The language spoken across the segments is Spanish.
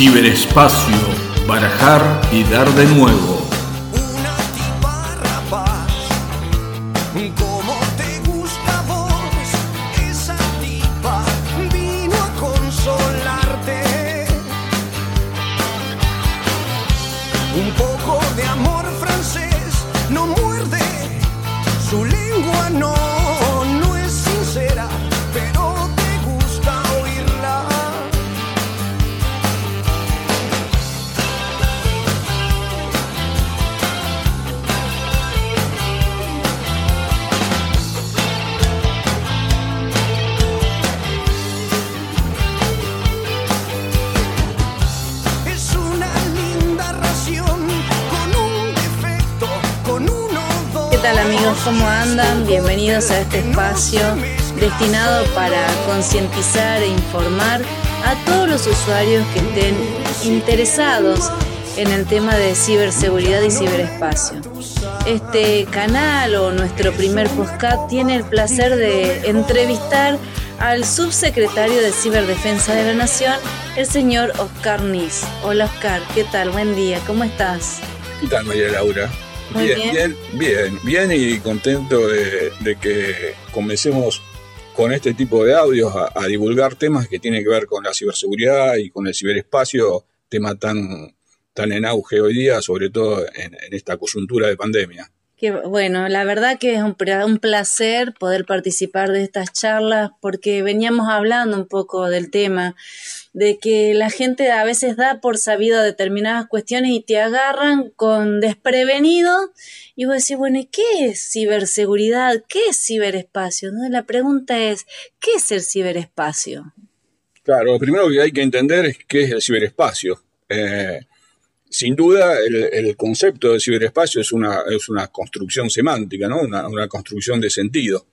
Ciberespacio, barajar y dar de nuevo. ¿Cómo andan? Bienvenidos a este espacio destinado para concientizar e informar a todos los usuarios que estén interesados en el tema de ciberseguridad y ciberespacio. Este canal o nuestro primer podcast tiene el placer de entrevistar al subsecretario de Ciberdefensa de la Nación, el señor Oscar Nis. Hola Oscar, ¿qué tal? Buen día, ¿cómo estás? ¿Qué tal María Laura? Bien, bien, bien, bien, y contento de, que comencemos con este tipo de audios a, divulgar temas que tienen que ver con la ciberseguridad y con el ciberespacio, tema tan, tan en auge hoy día, sobre todo en, esta coyuntura de pandemia. Bueno, la verdad que es un, un, placer poder participar de estas charlas porque veníamos hablando un poco del tema de que la gente a veces da por sabido determinadas cuestiones y te agarran con desprevenido y vos decís, bueno, ¿y qué es ciberseguridad? ¿Qué es ciberespacio? ¿No? La pregunta es, ¿qué es el ciberespacio? Claro, lo primero que hay que entender es qué es el ciberespacio. Eh, sin duda, el, concepto de ciberespacio es una, es una construcción semántica, ¿no? una, construcción de sentido.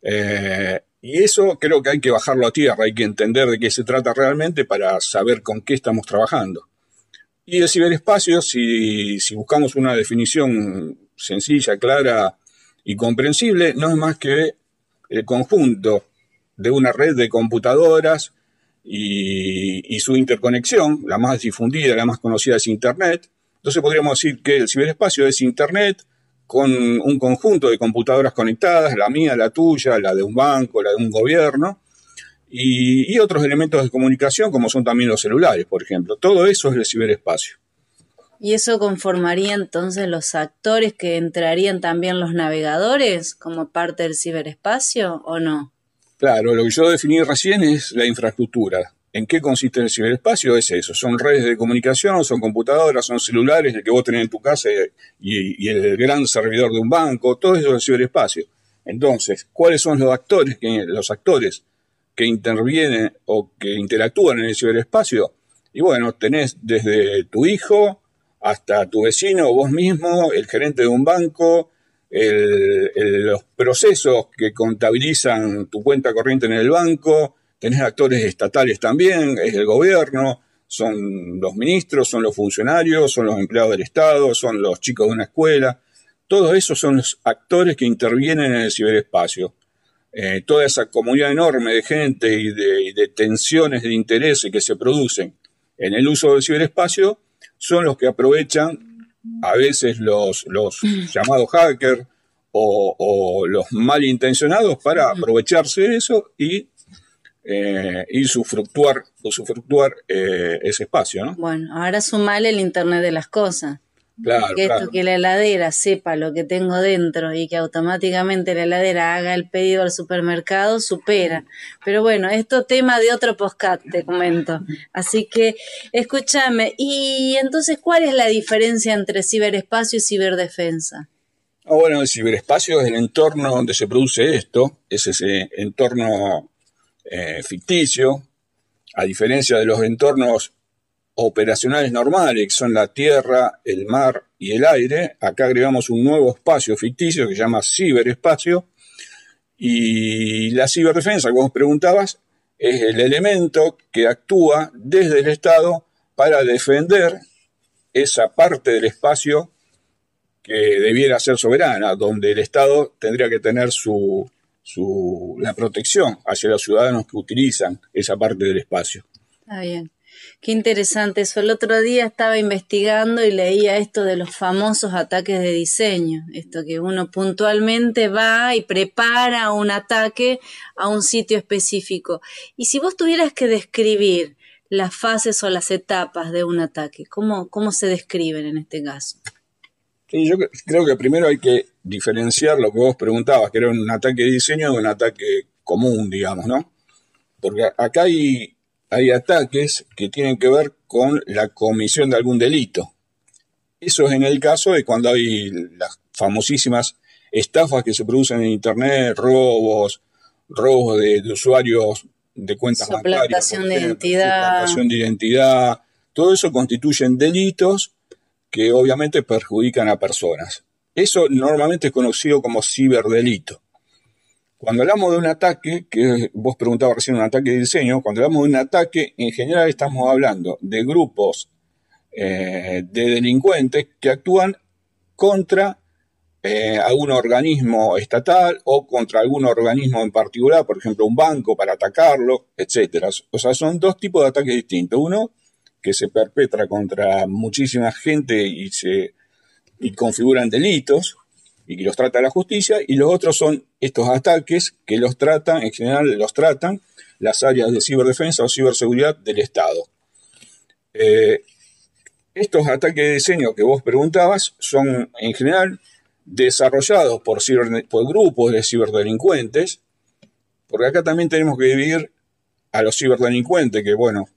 Eh, y eso creo que hay que bajarlo a tierra, hay que entender de qué se trata realmente para saber con qué estamos trabajando. Y el ciberespacio, si, si buscamos una definición sencilla, clara y comprensible, no es más que el conjunto de una red de computadoras y, su interconexión, la más difundida, la más conocida es Internet. Entonces podríamos decir que el ciberespacio es Internet con un conjunto de computadoras conectadas, la mía, la tuya, la de un banco, la de un gobierno, y, otros elementos de comunicación como son también los celulares, por ejemplo. Todo eso es el ciberespacio. ¿Y eso conformaría entonces los actores que entrarían también los navegadores como parte del ciberespacio o no? Claro, lo que yo definí recién es la infraestructura, ¿En qué consiste el ciberespacio? Es eso, son redes de comunicación, son computadoras, son celulares, el que vos tenés en tu casa y, el gran servidor de un banco, todo eso es ciberespacio. Entonces, ¿cuáles son los actores que, los actores que intervienen o que interactúan en el ciberespacio? Y bueno, tenés desde tu hijo hasta tu vecino, vos mismo, el gerente de un banco, los procesos que contabilizan tu cuenta corriente en el banco, tenés actores estatales también, es el gobierno, son los ministros, son los funcionarios, son los empleados del Estado, son los chicos de una escuela. Todos esos son los actores que intervienen en el ciberespacio. Eh, toda esa comunidad enorme de gente y de, tensiones de interés que se producen en el uso del ciberespacio son los que aprovechan a veces los, los llamados hackers o, o, los malintencionados para aprovecharse de eso y eh, y sufructuar, o sufructuar eh, ese espacio, ¿no? Bueno, ahora sumale el Internet de las cosas. Claro, que esto que la heladera sepa lo que tengo dentro y que automáticamente la heladera haga el pedido al supermercado, supera. Pero bueno, esto es tema de otro podcast, te comento. Así que escúchame, ¿y entonces cuál es la diferencia entre ciberespacio y ciberdefensa? Ah, bueno, el ciberespacio es el entorno donde se produce esto, es ese entorno eh, ficticio, a diferencia de los entornos operacionales normales, que son la tierra, el mar y el aire, acá agregamos un nuevo espacio ficticio que se llama ciberespacio, y la ciberdefensa, como preguntabas, es el elemento que actúa desde el Estado para defender esa parte del espacio que debiera ser soberana, donde el Estado tendría que tener su, su, la protección hacia los ciudadanos que utilizan esa parte del espacio. Está bien. Qué interesante eso. El otro día estaba investigando y leía esto de los famosos ataques de diseño. Esto que uno puntualmente va y prepara un ataque a un sitio específico. Y si vos tuvieras que describir las fases o las etapas de un ataque, ¿cómo, cómo se describen en este caso? Sí, yo creo que primero hay que diferenciar lo que vos preguntabas, que era un ataque de diseño de un ataque común, digamos, ¿no? Porque acá hay hay ataques que tienen que ver con la comisión de algún delito. Eso es en el caso de cuando hay las famosísimas estafas que se producen en Internet, robos, robos de, usuarios de cuentas bancarias. de identidad. de identidad. Todo eso constituyen delitos que obviamente perjudican a personas. Eso normalmente es conocido como ciberdelito. Cuando hablamos de un ataque, que vos preguntabas recién un ataque de diseño, cuando hablamos de un ataque, en general estamos hablando de grupos eh, de delincuentes que actúan contra eh, algún organismo estatal o contra algún organismo en particular, por ejemplo un banco para atacarlo, etc. O sea, son dos tipos de ataques distintos. Uno que se perpetra contra muchísima gente y se y configuran delitos, y que los trata la justicia, y los otros son estos ataques que los tratan, en general los tratan las áreas de ciberdefensa o ciberseguridad del Estado. Eh, estos ataques de diseño que vos preguntabas son en general desarrollados por, por grupos de ciberdelincuentes, porque acá también tenemos que dividir a los ciberdelincuentes, que bueno,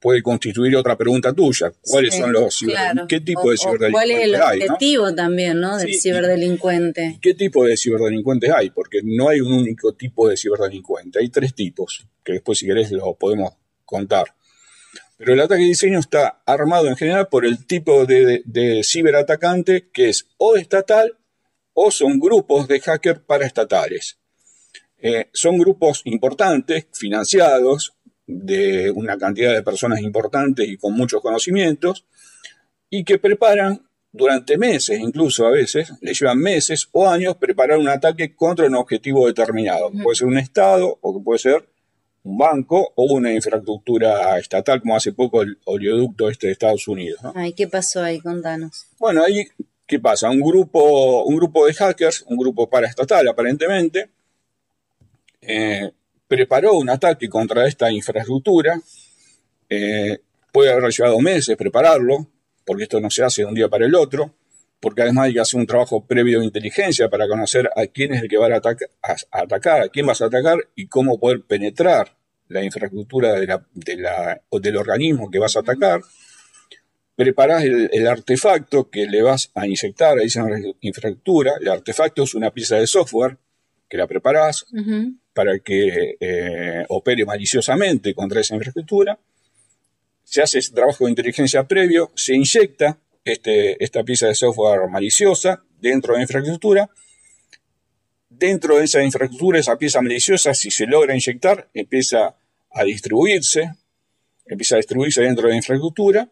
puede constituir otra pregunta tuya. ¿Cuáles son los ciberdelincuentes? ¿Qué tipo de ciberdelincuentes hay? ¿Cuál es el objetivo también ¿no? del ciberdelincuente? ¿Qué tipo de ciberdelincuentes hay? Porque no hay un único tipo de ciberdelincuente, hay tres tipos, que después si querés lo podemos contar. Pero el ataque de diseño está armado en general por el tipo de, ciberatacante que es o estatal o son grupos de hackers paraestatales. Eh, son grupos importantes, financiados, de una cantidad de personas importantes y con muchos conocimientos, y que preparan durante meses, incluso a veces, le llevan meses o años preparar un ataque contra un objetivo determinado. Puede ser un Estado o que puede ser un banco o una infraestructura estatal, como hace poco el oleoducto este de Estados Unidos. Ay, ¿qué pasó ahí? Contanos. Bueno, ahí, ¿qué pasa? Un grupo, un grupo de hackers, un grupo paraestatal aparentemente, eh, preparó un ataque contra esta infraestructura. Eh, puede haber llevado meses prepararlo, porque esto no se hace de un día para el otro, porque además hay que hacer un trabajo previo de inteligencia para conocer a quién es el que va a, atacar, a, quién vas a atacar y cómo poder penetrar la infraestructura del organismo que vas a atacar. Preparás el, artefacto que le vas a inyectar a esa infraestructura. El artefacto es una pieza de software que la preparás para que eh, opere maliciosamente contra esa infraestructura. Se hace ese trabajo de inteligencia previo, se inyecta este, esta pieza de software maliciosa dentro de la infraestructura. Dentro de esa infraestructura, esa pieza maliciosa, si se logra inyectar, empieza a distribuirse, empieza a distribuirse dentro de la infraestructura,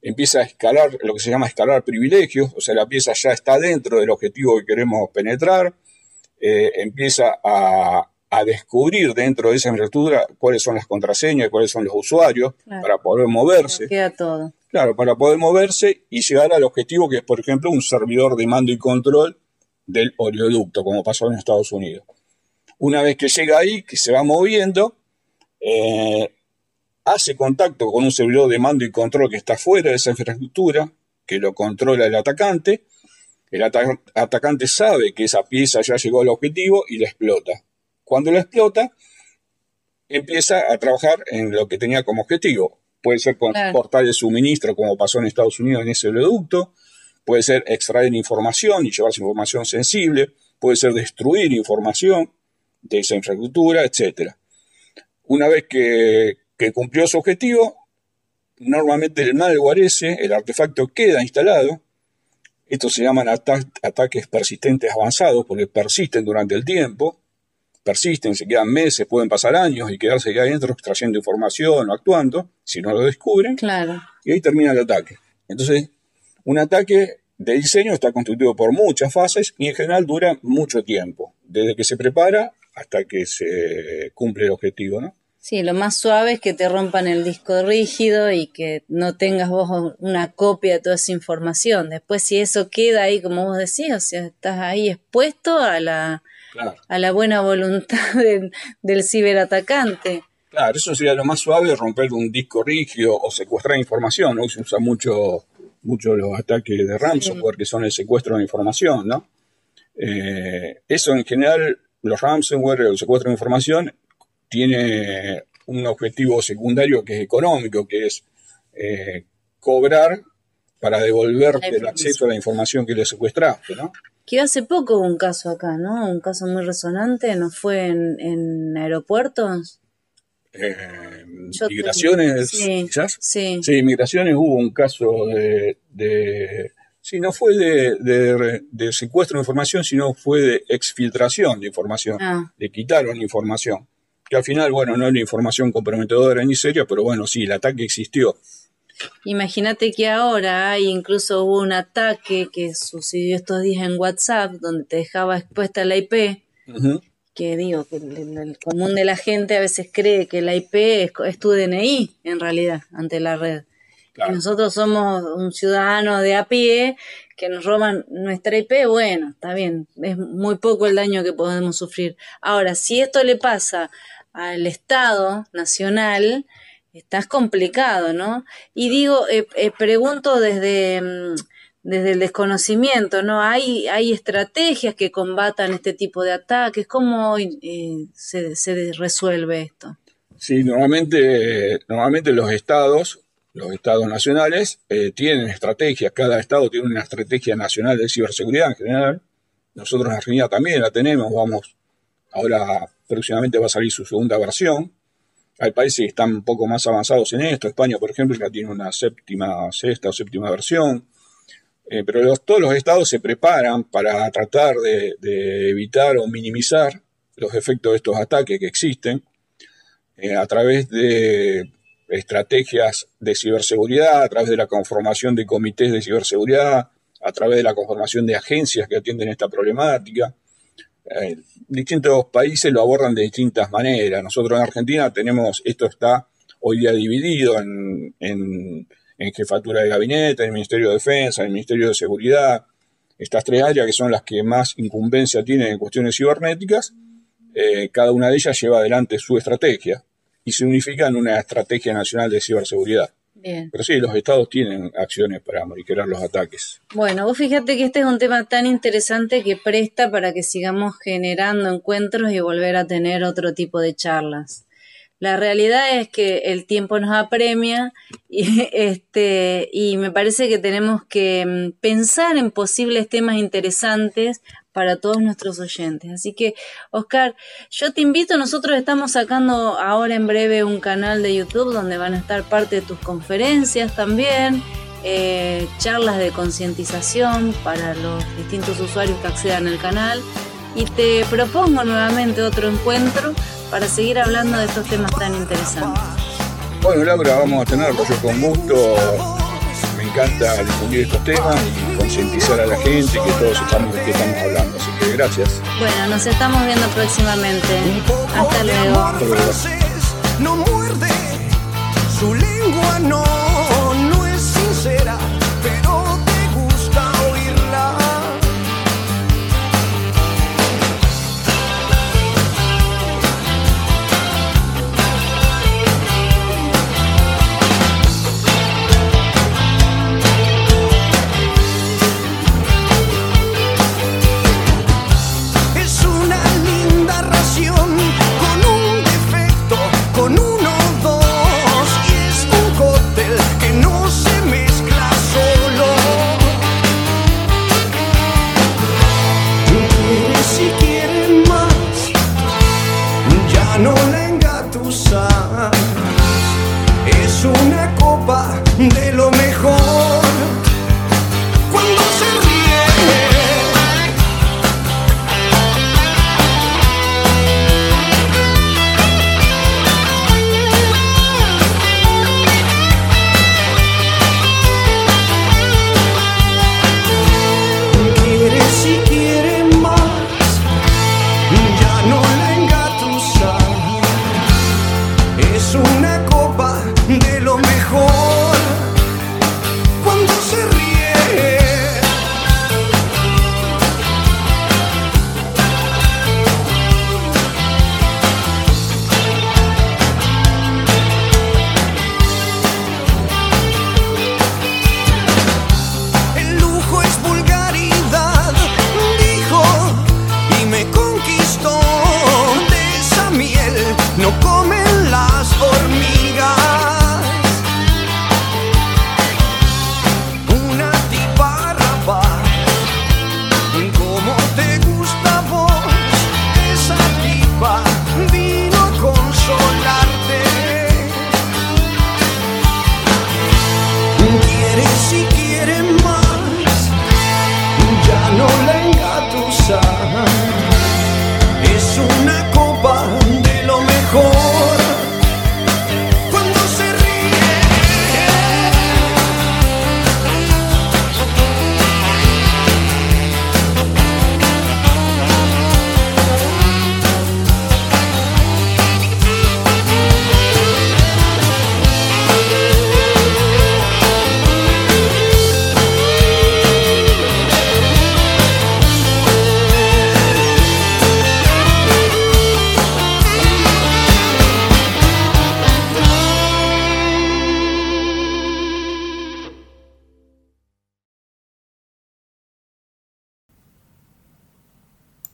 empieza a escalar lo que se llama escalar privilegios, o sea, la pieza ya está dentro del objetivo que queremos penetrar, eh, empieza a, descubrir dentro de esa infraestructura cuáles son las contraseñas, cuáles son los usuarios, para poder moverse. Queda todo. Claro, para poder moverse y llegar al objetivo que es, por ejemplo, un servidor de mando y control del oleoducto, como pasó en Estados Unidos. Una vez que llega ahí, que se va moviendo, eh, hace contacto con un servidor de mando y control que está fuera de esa infraestructura, que lo controla el atacante, el atacante sabe que esa pieza ya llegó al objetivo y la explota. Cuando la explota, empieza a trabajar en lo que tenía como objetivo. Puede ser con portales de suministro, como pasó en Estados Unidos en ese oleoducto. Puede ser extraer información y llevarse información sensible. Puede ser destruir información de esa infraestructura, etc. Una vez que, que cumplió su objetivo, normalmente el malware ese, el artefacto, queda instalado estos se llaman ataques persistentes avanzados porque persisten durante el tiempo, persisten, se quedan meses, pueden pasar años y quedarse ahí adentro extrayendo información o actuando, si no lo descubren. Claro. Y ahí termina el ataque. Entonces, un ataque de diseño está constituido por muchas fases y en general dura mucho tiempo, desde que se prepara hasta que se cumple el objetivo, ¿no? Sí, lo más suave es que te rompan el disco rígido y que no tengas vos una copia de toda esa información. Después, si eso queda ahí, como vos decís, o sea, estás ahí expuesto a la, a la buena voluntad del, ciberatacante. Claro, eso sería lo más suave, romper un disco rígido o secuestrar información. Hoy se usa mucho, mucho los ataques de ransomware, que son el secuestro de información, ¿no? Eh, eso en general, los ransomware, el secuestro de información, tiene un objetivo secundario que es económico, que es eh, cobrar para devolverte el acceso a la información que le secuestraste, ¿no? Que hace poco hubo un caso acá, ¿no? Un caso muy resonante, ¿no fue en, aeropuertos? Eh, migraciones, sí, quizás. Sí. sí, migraciones hubo un caso de, de sí, no fue de, de, secuestro de información, sino fue de exfiltración de información. Ah. Le quitaron información que al final, bueno, no era información comprometedora ni seria, pero bueno, sí, el ataque existió. Imagínate que ahora hay incluso hubo un ataque que sucedió estos días en WhatsApp, donde te dejaba expuesta la IP, que digo, que el, común de la gente a veces cree que la IP es, tu DNI, en realidad, ante la red. nosotros somos un ciudadano de a pie que nos roban nuestra IP, bueno, está bien, es muy poco el daño que podemos sufrir. Ahora, si esto le pasa al Estado nacional, estás complicado, ¿no? Y digo, eh, eh, pregunto desde, mm, desde el desconocimiento, ¿no? ¿Hay, ¿Hay estrategias que combatan este tipo de ataques? ¿Cómo eh, se, se, resuelve esto? Sí, normalmente, normalmente los estados, los estados nacionales, tienen estrategias, cada estado tiene una estrategia nacional de ciberseguridad en general. Nosotros en Argentina también la tenemos, vamos Ahora próximamente va a salir su segunda versión. Hay países que están un poco más avanzados en esto. España, por ejemplo, ya tiene una séptima, sexta o séptima versión. Eh, pero todos los estados se preparan para tratar de, evitar o minimizar los efectos de estos ataques que existen eh, a través de estrategias de ciberseguridad, a través de la conformación de comités de ciberseguridad, a través de la conformación de agencias que atienden esta problemática. Eh, distintos países lo abordan de distintas maneras. Nosotros en Argentina tenemos, esto está hoy día dividido en, en, jefatura de gabinete, en el Ministerio de Defensa, en el Ministerio de Seguridad. Estas tres áreas que son las que más incumbencia tienen en cuestiones cibernéticas, eh, cada una de ellas lleva adelante su estrategia y se unifica en una estrategia nacional de ciberseguridad. Pero sí, los estados tienen acciones para monitorear los ataques. Bueno, vos fíjate que este es un tema tan interesante que presta para que sigamos generando encuentros y volver a tener otro tipo de charlas. La realidad es que el tiempo nos apremia y, este, y me parece que tenemos que mm, pensar en posibles temas interesantes para todos nuestros oyentes. Así que, Oscar, yo te invito, nosotros estamos sacando ahora en breve un canal de YouTube donde van a estar parte de tus conferencias también, eh, charlas de concientización para los distintos usuarios que accedan al canal. Y te propongo nuevamente otro encuentro para seguir hablando de estos temas tan interesantes. Bueno, Laura, vamos a tenerlo yo con gusto encanta difundir estos temas y concientizar a la gente que todos estamos, que estamos hablando. Así que gracias. Bueno, nos estamos viendo próximamente. Hasta luego. Hasta luego. No muerde, su lengua no